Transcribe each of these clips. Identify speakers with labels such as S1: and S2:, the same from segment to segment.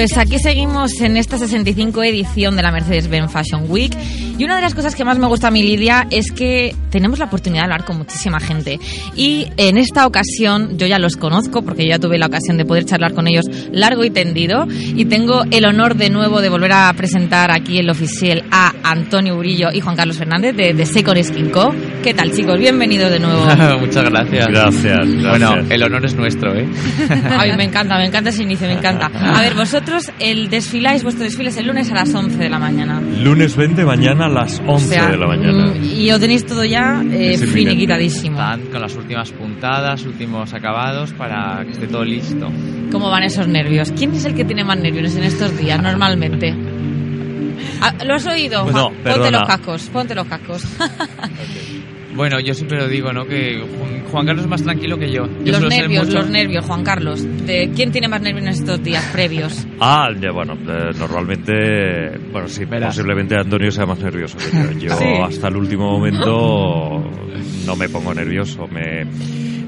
S1: Pues aquí seguimos en esta 65 edición de la Mercedes-Benz Fashion Week y una de las cosas que más me gusta a mi Lidia es que tenemos la oportunidad de hablar con muchísima gente y en esta ocasión yo ya los conozco porque yo ya tuve la ocasión de poder charlar con ellos largo y tendido y tengo el honor de nuevo de volver a presentar aquí el oficial a Antonio Urillo y Juan Carlos Fernández de, de Second Skin Co. ¿Qué tal chicos? Bienvenidos de nuevo.
S2: Muchas gracias.
S3: Gracias,
S2: Bueno,
S3: gracias.
S2: el honor es nuestro, ¿eh?
S1: Ay, me encanta, me encanta ese inicio, me encanta. A ver, vosotros el desfiláis, vuestro desfile es el lunes a las 11 de la mañana.
S3: Lunes 20, mañana a las 11
S1: O sea,
S3: de la mañana.
S1: mm, Y lo tenéis todo ya eh, finiquitadísimo.
S2: Están con las últimas puntadas, últimos acabados para que esté todo listo.
S1: ¿Cómo van esos nervios? ¿Quién es el que tiene más nervios en estos días normalmente? Ah, ¿Lo has oído?
S3: Pues no,
S1: ponte los cascos, ponte los cascos.
S2: Bueno, yo siempre lo digo, ¿no? Que Juan- Juan Carlos es más tranquilo que yo. Yo
S1: los nervios,
S2: mucho-
S1: los nervios, Juan Carlos. ¿De ¿Quién tiene más nervios en estos días previos?
S3: Ah, ya, bueno, eh, normalmente, bueno, sí,
S2: Verás.
S3: posiblemente Antonio sea más nervioso que yo. Yo
S1: Sí.
S3: hasta el último momento no me pongo nervioso, me,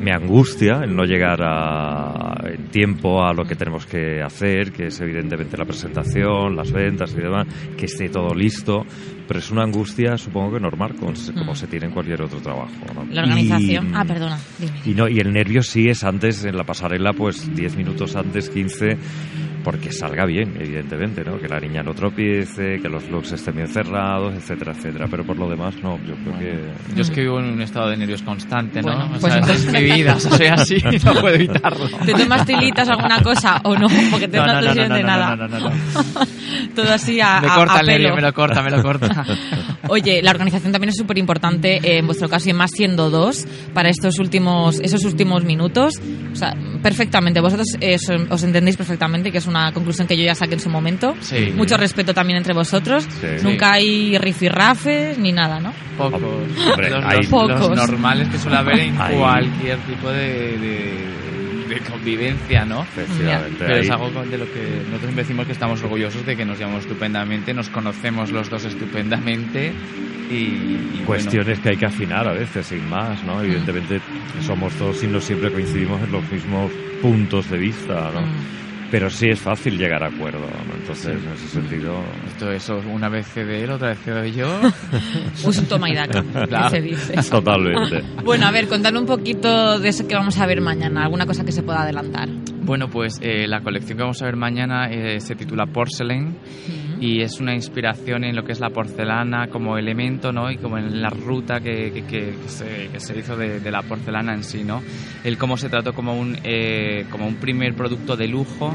S3: me angustia el no llegar a, en tiempo a lo que tenemos que hacer, que es evidentemente la presentación, las ventas y demás, que esté todo listo, pero es una angustia supongo que normal, como, se- como
S1: Mm.
S3: se tiene en cualquier otro trabajo. ¿no?
S1: La organización.
S3: Y-
S1: Ah, perdona, dime.
S3: Y, no, y el nervio sí es antes, en la pasarela, pues 10 minutos antes, 15, porque salga bien, evidentemente, ¿no? Que la niña no tropiece, que los looks estén bien cerrados, etcétera, etcétera. Pero por lo demás, no, yo creo que...
S2: Yo es que vivo en un estado de nervios constante, ¿no?
S1: Bueno,
S2: o
S1: pues
S2: sea,
S1: entonces-
S2: es mi vida, o sea, soy así, no puedo evitarlo.
S1: ¿Te tomas tilitas alguna cosa o no? Porque te no, te sirven de nada.
S2: no, no, no, no.
S1: Todo así a,
S2: Me
S1: a-
S2: corta
S1: a
S2: el nervio,
S1: pelo.
S2: me lo corta, me lo corta.
S1: Oye, la organización también es súper importante, eh, en vuestro caso, y más siendo dos, para estos últimos, esos últimos minutos. O sea, perfectamente. Vosotros eh, os, entendéis perfectamente, que es una conclusión que yo ya saqué en su momento.
S2: Sí.
S1: Mucho respeto también entre vosotros.
S3: Sí.
S1: Nunca hay rifirrafes ni nada, ¿no?
S2: Pocos.
S3: Hombre,
S2: los,
S3: hay-
S2: los-
S1: Pocos.
S2: los normales que suele haber en
S3: Hay-
S2: cualquier tipo de, de- de convivencia, ¿no?
S3: Efectivamente.
S2: Pero es algo de lo que nosotros decimos que estamos orgullosos de que nos llevamos estupendamente, nos conocemos los dos estupendamente y, y bueno,
S3: Cuestiones que hay que afinar a veces, sin más, ¿no? Evidentemente somos dos y no siempre coincidimos en los mismos puntos de vista, ¿no?
S1: Mm.
S3: Pero sí es fácil llegar a acuerdo, ¿no? Entonces, en ese sentido...
S2: esto eso, una vez cede él, otra vez cedo yo.
S1: Un toma y daca,
S2: Claro.
S1: se dice.
S3: Totalmente.
S1: Bueno, a ver, contadme un poquito de eso que vamos a ver mañana, alguna cosa que se pueda adelantar.
S2: Bueno, pues eh, la colección que vamos a ver mañana eh, se titula Porcelain y es una inspiración en lo que es la porcelana como elemento, ¿no? Y como en la ruta que, que- que- se, que se hizo de, de la porcelana en sí, ¿no? El cómo se trató como un, eh, como un primer producto de lujo.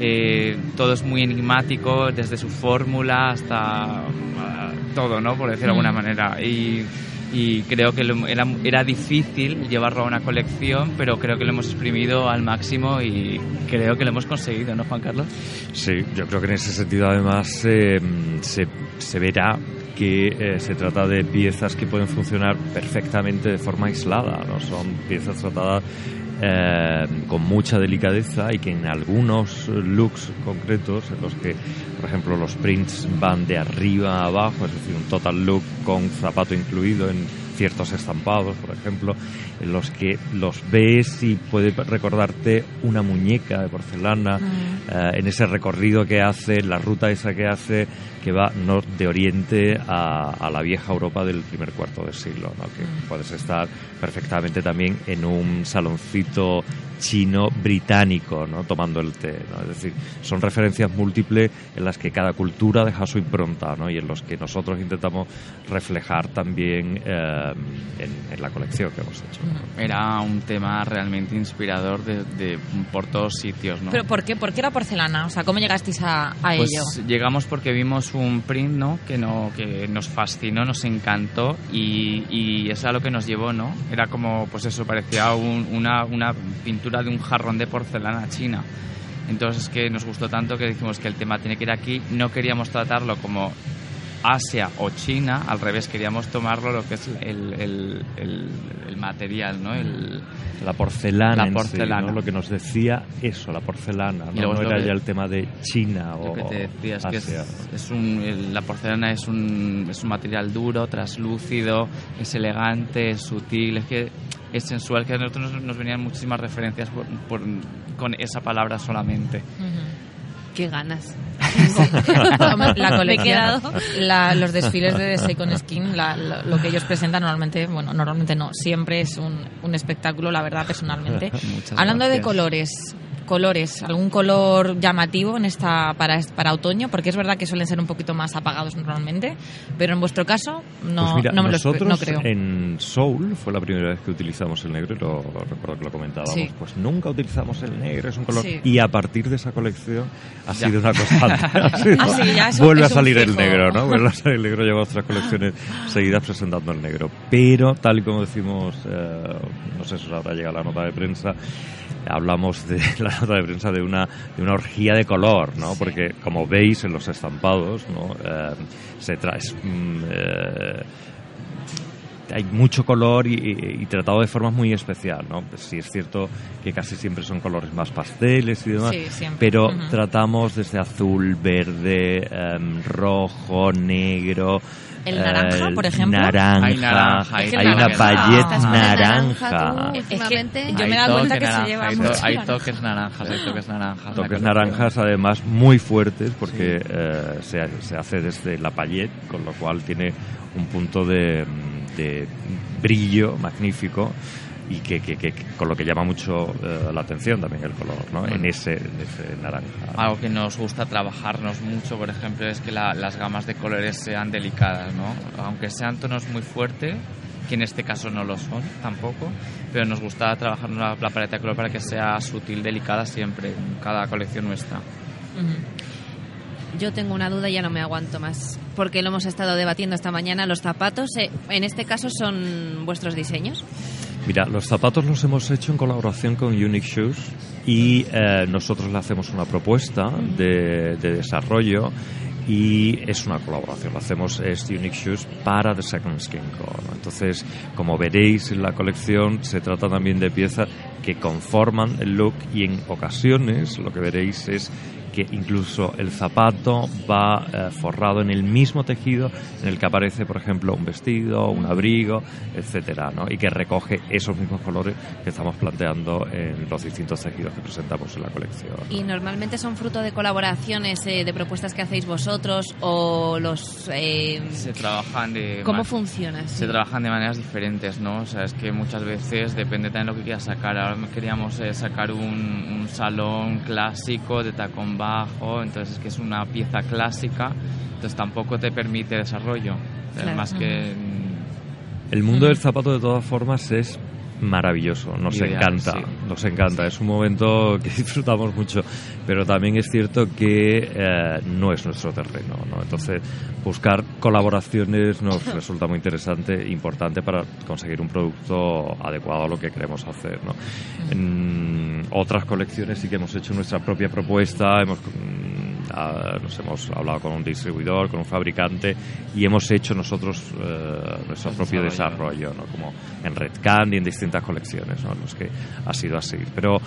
S2: eh, todo es muy enigmático, desde su fórmula hasta ah, todo, ¿no? Por decirlo de alguna
S1: Mm.
S2: manera. Y, y creo que lo- era, era difícil llevarlo a una colección, pero creo que lo hemos exprimido al máximo y creo que lo hemos conseguido, ¿no, Juan Carlos?
S3: Sí, yo creo que en ese sentido además eh, se, se verá que eh, se trata de piezas que pueden funcionar perfectamente de forma aislada, no son piezas tratadas eh, con mucha delicadeza y que en algunos looks concretos en los que por ejemplo los prints van de arriba a abajo, es decir, un total look con zapato incluido en ciertos estampados, por ejemplo, en los que los ves y puede recordarte una muñeca de porcelana, eh, en ese recorrido que hace, la ruta esa que hace, que va no, de Oriente a, a la vieja Europa del primer cuarto de siglo, ¿no? que puedes estar perfectamente también en un saloncito chino británico, ¿no? tomando el té. ¿no? Es decir, son referencias múltiples en las que cada cultura deja su impronta ¿no? y en los que nosotros intentamos reflejar también eh, en, la colección que hemos hecho.
S2: Era un tema realmente inspirador de, por todos sitios. ¿no?
S1: ¿Pero por qué? ¿Por qué la porcelana? O sea, ¿cómo llegasteis a, a
S2: pues
S1: ello?
S2: Llegamos porque vimos un print ¿no? que, no, que nos fascinó, nos encantó y, y eso era lo que nos llevó. ¿no? Era como, pues eso, parecía una, una pintura de un jarrón de porcelana china. Entonces que nos gustó tanto que dijimos que el tema tiene que ir aquí. No queríamos tratarlo como Asia o China, al revés, queríamos tomarlo lo que es el, el, el, material, ¿no? El,
S3: la porcelana, la porcelana. lo que nos decía eso, la porcelana, no, era ya el tema de China o
S2: que te decías que es, un, la porcelana es un, es un material duro, traslúcido, es elegante, es sutil, es que es sensual, que a nosotros nos, venían muchísimas referencias por, con esa palabra solamente.
S4: Qué ganas.
S1: la colección, los desfiles de Second Skin, lo, que ellos presentan normalmente, bueno, normalmente no, siempre es un, un espectáculo, la verdad, personalmente. Hablando de colores, colores, algún color llamativo en esta para, para otoño, porque es verdad que suelen ser un poquito más apagados normalmente, pero en vuestro caso no,
S3: pues
S1: no me
S3: nosotros
S1: creo.
S3: En Soul fue la primera vez que utilizamos el negro y lo recuerdo que lo comentábamos, pues nunca utilizamos el negro, es un color y a partir de esa colección ha sido una constante.
S1: Ah,
S3: vuelve a salir el negro, ¿no? Vuelve a salir el negro, lleva otras colecciones seguidas presentando el negro, pero tal y como decimos, eh, no sé si os habrá llegado la nota de prensa, hablamos de la nota de prensa de una, de una orgía de color, ¿no? Porque como veis en los estampados, ¿no? Eh, se trae, mm, eh, hay mucho color y, tratado de forma muy especial, ¿no? Pues sí es cierto que casi siempre son colores más pasteles y demás, pero tratamos desde azul, verde, em, rojo, negro,
S1: el naranja, por ejemplo.
S3: Naranja. Hay, naranja, hay, una paillette naranja.
S1: yo me he dado cuenta que se lleva
S2: hay,
S1: mucho.
S2: Hay toques naranjas, hay toques naranjas.
S3: Toques naranjas, además, muy fuertes, porque eh, se, se, hace desde la paillette, con lo cual tiene un punto de, de brillo magnífico y que, que, con lo que llama mucho eh, la atención también el color, ¿no? En, ese, ese naranja.
S2: Algo que nos gusta trabajarnos mucho, por ejemplo, es que las gamas de colores sean delicadas, ¿no? Aunque sean tonos muy fuertes, que en este caso no lo son tampoco, pero nos gusta trabajar la, la paleta de color para que sea sutil, delicada siempre, en cada colección nuestra.
S4: Yo tengo una duda y ya no me aguanto más, porque lo hemos estado debatiendo esta mañana. Los zapatos, eh, en este caso, son vuestros diseños.
S3: Mira, los zapatos los hemos hecho en colaboración con Unique Shoes y eh, nosotros le hacemos una propuesta de, desarrollo y es una colaboración. Lo hacemos es Unique Shoes para The Second Skin Core. Entonces, como veréis en la colección, se trata también de piezas que conforman el look y en ocasiones lo que veréis es que incluso el zapato va eh, forrado en el mismo tejido en el que aparece, por ejemplo, un vestido, un abrigo, etcétera, ¿no? Y que recoge esos mismos colores que estamos planteando en los distintos tejidos que presentamos en la colección.
S4: ¿Y normalmente son fruto de colaboraciones, eh, de propuestas que hacéis vosotros o los...
S2: Eh, se trabajan de...
S4: ¿Cómo funciona?
S2: Se trabajan de maneras diferentes, ¿no? O sea, es que muchas veces depende también de lo que quieras sacar. Ahora queríamos sacar un, un salón clásico de tacón entonces es que es una pieza clásica, entonces tampoco te permite desarrollo. Más que...
S3: El mundo del zapato de todas formas es maravilloso, nos encanta, nos encanta, es un momento que disfrutamos mucho, pero también es cierto que eh, no es nuestro terreno, ¿no? Entonces, buscar colaboraciones nos resulta muy interesante, e importante para conseguir un producto adecuado a lo que queremos hacer, ¿no? En otras colecciones sí que hemos hecho nuestra propia propuesta, hemos nos hemos hablado con un distribuidor, con un fabricante y hemos hecho nosotros eh, nuestro propio desarrollo, ¿no? como en Red Candy, en distintas colecciones, ¿no? los que ha sido así. Pero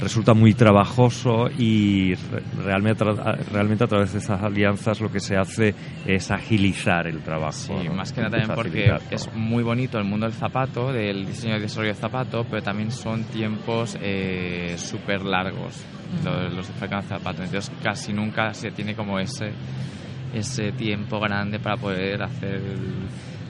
S3: resulta muy trabajoso y realmente, realmente a través de esas alianzas lo que se hace es agilizar el trabajo. Sí,
S2: más que nada también porque es muy bonito el mundo del zapato, del diseño y desarrollo del zapato, pero también son tiempos eh, súper largos los, los de zapato. Entonces casi nunca se tiene como ese, ese tiempo grande para poder hacer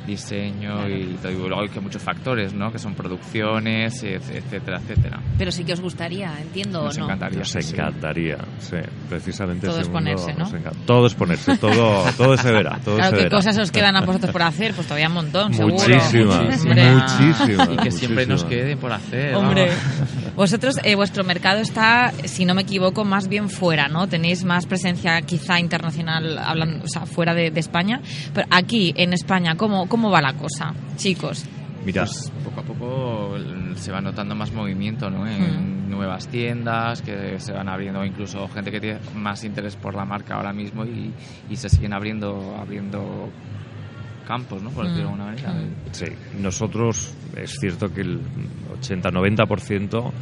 S2: diseño y luego hay que muchos factores, ¿no? Que son producciones, etcétera, etcétera.
S4: Pero sí que os gustaría, entiendo,
S2: Nos
S4: ¿o no?
S2: encantaría.
S3: Nos
S2: sí,
S3: encantaría, sí, precisamente
S1: Todo es ponerse, ¿no?
S3: nos. Todo es ponerse, todo, todo se verá, todo
S1: Claro,
S3: se
S1: ¿qué
S3: verá.
S1: cosas os quedan a vosotros por hacer? Pues todavía un montón, seguro.
S3: Muchísimas, muchísimas.
S2: Y que siempre nos
S3: muchísimas.
S2: quede por hacer.
S1: Hombre,
S2: vamos.
S1: vosotros, eh, vuestro mercado está, si no me equivoco, más bien fuera, ¿no? Tenéis más presencia quizá internacional, hablando, o sea, fuera de, de España. Pero aquí, en España, ¿cómo, ¿cómo va la cosa, chicos?
S3: Mira,
S2: Pues poco a poco mm, se va notando más movimiento ¿no? en nuevas tiendas que se van abriendo, incluso gente que tiene más interés por la marca ahora mismo y, y se siguen abriendo abriendo campos, ¿no? por decirlo de alguna manera.
S3: Sí, nosotros es cierto que el 80-90%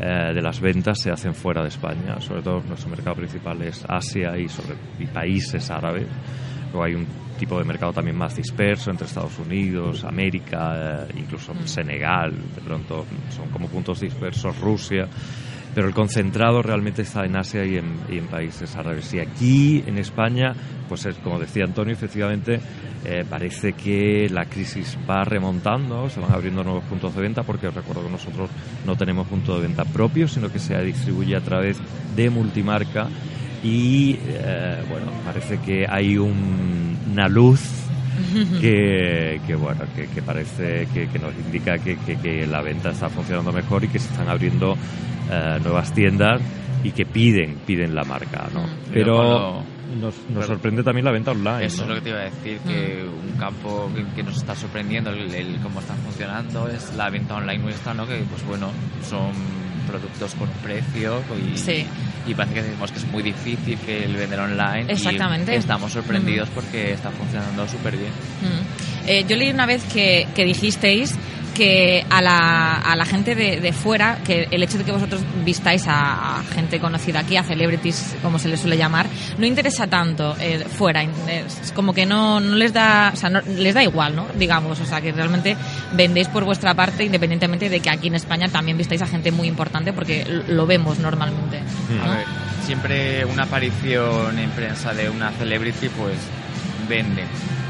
S3: eh, de las ventas se hacen fuera de España, sobre todo nuestro mercado principal es Asia y, sobre, y países árabes. Luego hay un tipo de mercado también más disperso entre Estados Unidos, América, eh, incluso Senegal, de pronto son como puntos dispersos, Rusia pero el concentrado realmente está en Asia y en, y en países árabes. Y aquí en España, pues es, como decía Antonio, efectivamente eh, parece que la crisis va remontando, se van abriendo nuevos puntos de venta, porque os recuerdo que nosotros no tenemos punto de venta propio, sino que se distribuye a través de multimarca. Y eh, bueno, parece que hay un- una luz que, que, bueno que, que parece que, que nos indica que, que- que la venta está funcionando mejor y que se están abriendo eh, nuevas tiendas y que piden piden la marca ¿no?
S1: Mm.
S3: pero nos, nos
S2: pero-
S3: sorprende también la venta online
S2: Eso
S3: ¿no?
S2: es lo que te iba a decir, que un campo que, que nos está sorprendiendo el, el cómo está funcionando es la venta online nuestra, ¿no? Que pues bueno, son productos con precio y,
S1: Sí.
S2: y parece que decimos que es muy difícil que el vender online y
S1: Exactamente.
S2: estamos sorprendidos porque está funcionando súper bien.
S1: Mm. Eh, yo leí una vez que, que dijisteis que a la, a la gente de, de fuera, que el hecho de que vosotros vistáis a, a gente conocida aquí, a celebrities, como se les suele llamar, no interesa tanto eh, fuera. Es como que no, no les da, o sea, no, les da igual, ¿no? Digamos, o sea, que realmente vendéis por vuestra parte, independientemente de que aquí en España también vistáis a gente muy importante, porque lo vemos normalmente.
S3: Mm.
S2: A
S1: ¿no?
S2: ver, siempre una aparición en prensa de una celebrity pues vende,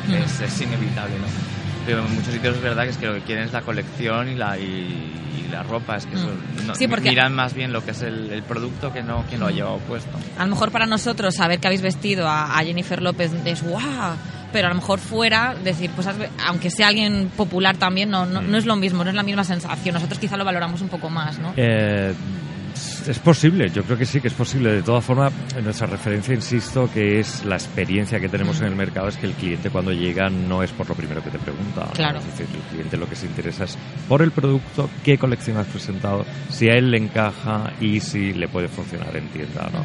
S1: Mm.
S2: es, es inevitable, ¿no? Pero en muchos sitios es verdad que es que lo que quieren es la colección y la, y, y la ropa, es que eso, no-
S1: Mm. Sí, porque-
S2: miran más bien lo que es el, el producto que no quien lo ha llevado puesto.
S1: A lo mejor para nosotros saber que habéis vestido a, a Jennifer López es guau, pero a lo mejor fuera decir, pues has ve- aunque sea alguien popular también, no, no, no es lo mismo, no es la misma sensación. Nosotros quizá lo valoramos un poco más, ¿no?
S3: Eh, es posible, yo creo que sí que es posible. De todas formas, nuestra referencia, insisto, que es la experiencia que tenemos en el mercado, es que el cliente cuando llega no es por lo primero que te pregunta. ¿no?
S1: Claro.
S3: Es decir, el cliente lo que se interesa es por el producto, qué colección has presentado, si a él le encaja y si le puede funcionar en tienda. ¿no?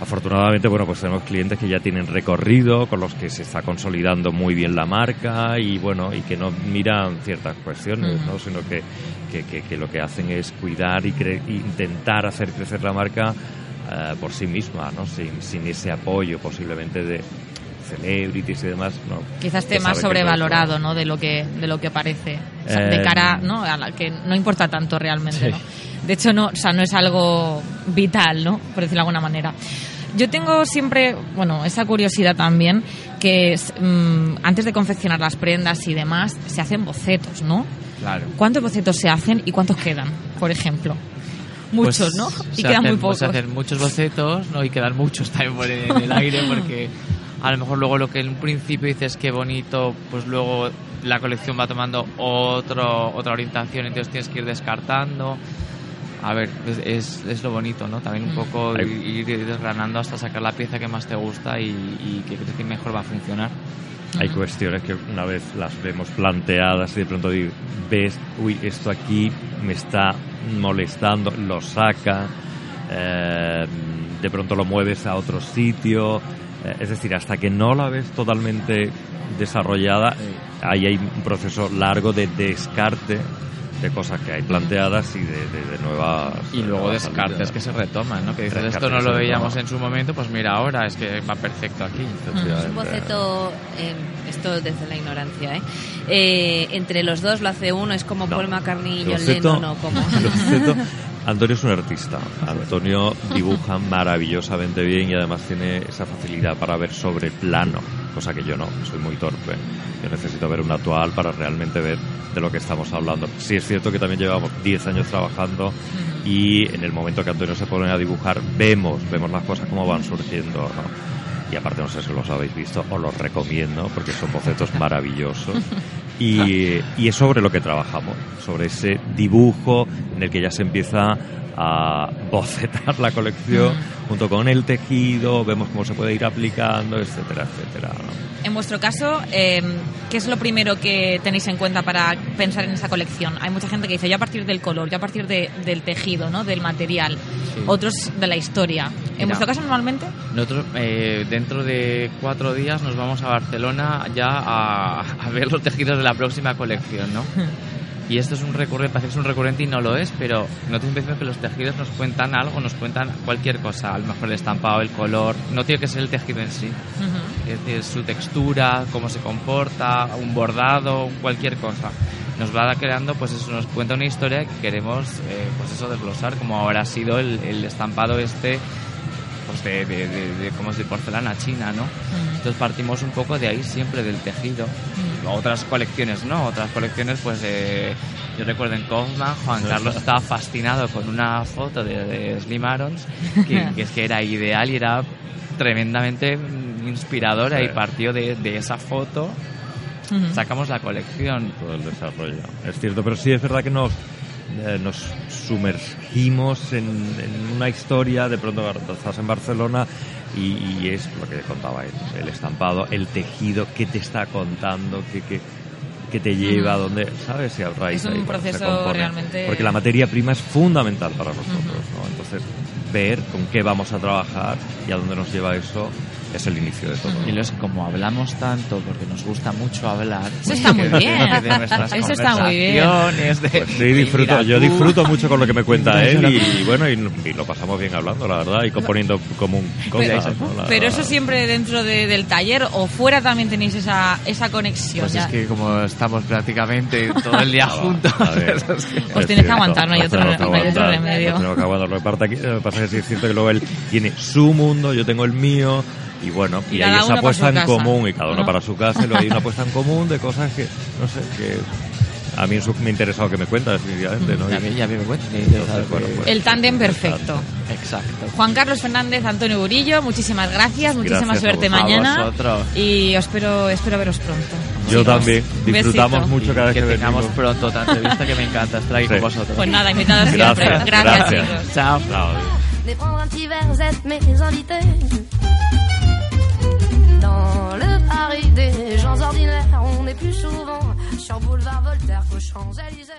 S3: Afortunadamente, bueno, pues tenemos clientes que ya tienen recorrido, con los que se está consolidando muy bien la marca y bueno, y que no miran ciertas cuestiones, ¿no? Sino que, que, que- que lo que hacen es cuidar y cre- intentar hacer crecer la marca eh, por sí misma, ¿no? Sin, sin ese apoyo posiblemente de celebrities y demás, ¿no?
S1: Quizás esté más sobrevalorado, ¿no? De lo que, de lo que parece. O sea, de
S3: Eh,
S1: cara, ¿no? A la que no importa tanto realmente,
S3: Sí.
S1: ¿no? De hecho, no, o sea, no es algo vital, ¿no? Por decirlo de alguna manera. Yo tengo siempre, bueno, esa curiosidad también, que es, mm, antes de confeccionar las prendas y demás, se hacen bocetos, ¿no?
S2: Claro.
S1: ¿Cuántos bocetos se hacen y cuántos quedan, por ejemplo? Muchos,
S2: Pues
S1: ¿no? Y quedan
S2: hacen-
S1: muy pocos.
S2: pues se hacen muchos bocetos ¿no? y quedan muchos también por en el aire porque a lo mejor luego lo que en un principio dices que bonito, pues luego la colección va tomando otro, otra orientación, entonces tienes que ir descartando. A ver, es, es, lo bonito, ¿no? También un
S1: Mm.
S2: poco
S3: Hay-
S2: ir desgranando hasta sacar la pieza que más te gusta y, y que crees que mejor va a funcionar.
S3: Hay cuestiones que una vez las vemos planteadas y de pronto ves, uy, esto aquí me está molestando, lo saca, eh, de pronto lo mueves a otro sitio. Es decir, hasta que no la ves totalmente desarrollada, ahí hay un proceso largo de descarte de cosas que hay planteadas y de, de- de nuevas.
S2: Y luego
S3: nuevas
S2: descartes
S3: salidas.
S2: que se retoman, ¿no? Que dices,
S3: Descartes
S2: esto no lo veíamos en su momento, pues mira ahora, es que va perfecto aquí.
S4: Es un boceto, eh, esto desde la ignorancia, ¿eh? Eh, Entre los dos lo hace uno, es como
S3: No.
S4: Paul McCartney y
S3: El
S4: John
S3: boceto-
S4: Lennon, ¿no? Como...
S3: Antonio es un artista. Antonio dibuja maravillosamente bien y además tiene esa facilidad para ver sobre plano, cosa que yo no, soy muy torpe. Yo necesito ver un actual para realmente ver de lo que estamos hablando. Sí es cierto que también llevamos 10 años trabajando y en el momento que Antonio se pone a dibujar vemos, vemos las cosas como van surgiendo, y aparte no sé si los habéis visto, os los recomiendo porque son bocetos maravillosos. Y, y, es sobre lo que trabajamos, sobre ese dibujo en el que ya se empieza a bocetar la colección junto con el tejido, vemos cómo se puede ir aplicando, etcétera, etcétera.
S1: En vuestro caso, eh, ¿qué es lo primero que tenéis en cuenta para pensar en esa colección? Hay mucha gente que dice, yo a partir del color, yo a partir de, del tejido, ¿no? del material, otros de la historia. ¿En vuestro caso normalmente?
S2: Nosotros eh, dentro de cuatro días nos vamos a Barcelona ya a, a ver los tejidos de la próxima colección, ¿no? Y esto es un recurrente, parece que es un recurrente y no lo es, pero no tengo impresión que los tejidos nos cuentan algo, nos cuentan cualquier cosa, a lo mejor el estampado, el color, no tiene que ser el tejido en sí, es decir, su textura, cómo se comporta, un bordado, cualquier cosa. Nos va creando, pues eso, nos cuenta una historia que queremos, eh, pues eso, desglosar, como ahora ha sido el, el estampado este pues de, de, de, de, como es de porcelana china, ¿no? Entonces partimos un poco de ahí siempre del tejido. Otras colecciones no, otras colecciones pues eh, yo recuerdo en Kaufman Juan Carlos estaba fascinado con una foto de, Slim Arons que, que, es que era ideal y era tremendamente inspiradora sí. y partió de, esa foto sacamos la colección.
S3: Todo el desarrollo. Es cierto, pero sí es verdad que nos eh, nos sumergimos en, en, una historia, de pronto estás en Barcelona y, y, es lo que contaba él, el estampado, el tejido, qué te está contando, qué, qué, qué te lleva, mm. dónde, ¿sabes? Si
S1: raíz es un ahí, proceso realmente...
S3: Porque la materia prima es fundamental para nosotros, ¿no? Entonces, ver con qué vamos a trabajar y a dónde nos lleva eso es el inicio de todo.
S2: Y es como hablamos tanto, porque nos gusta mucho hablar.
S1: Eso está muy bien. Eso está muy bien.
S2: De,
S3: pues sí, disfruto, yo disfruto mucho con lo que me cuenta él y, bueno, y, y, lo pasamos bien hablando, la verdad, y componiendo como un
S1: cosas. Pero, ¿no? pero eso siempre dentro de, del taller o fuera también tenéis esa, esa conexión.
S2: Pues ya. es que como estamos prácticamente todo el día juntos.
S1: pues tienes que aguantar, no hay otro, no hay otro remedio.
S3: Tengo que aguantar. Lo que pasa es que es cierto que luego él tiene su mundo, yo tengo el mío y bueno, y, y hay esa apuesta en común y cada uno ¿no? para su casa y luego hay una apuesta en común de cosas que, no sé, que a mí me ha interesado que me cuenta definitivamente, ¿no?
S2: Y a mí, y a mí me cuenta.
S1: bueno, pues, el tándem perfecto.
S2: Exacto.
S1: Juan Carlos Fernández, Antonio Burillo, muchísimas gracias, muchísima gracias suerte mañana. Y os espero, espero veros pronto.
S3: Yo también. Disfrutamos Besito. mucho cada vez
S2: que,
S3: que
S2: tengamos pronto otra entrevista que me encanta estar ahí sí. con vosotros.
S1: Pues nada, invitados siempre.
S3: Gracias,
S1: gracias, gracias. chicos.
S2: Chao.
S3: Chao.
S5: Des gens ordinaires. On est plus souvent sur boulevard Voltaire qu'aux Champs-Élysées.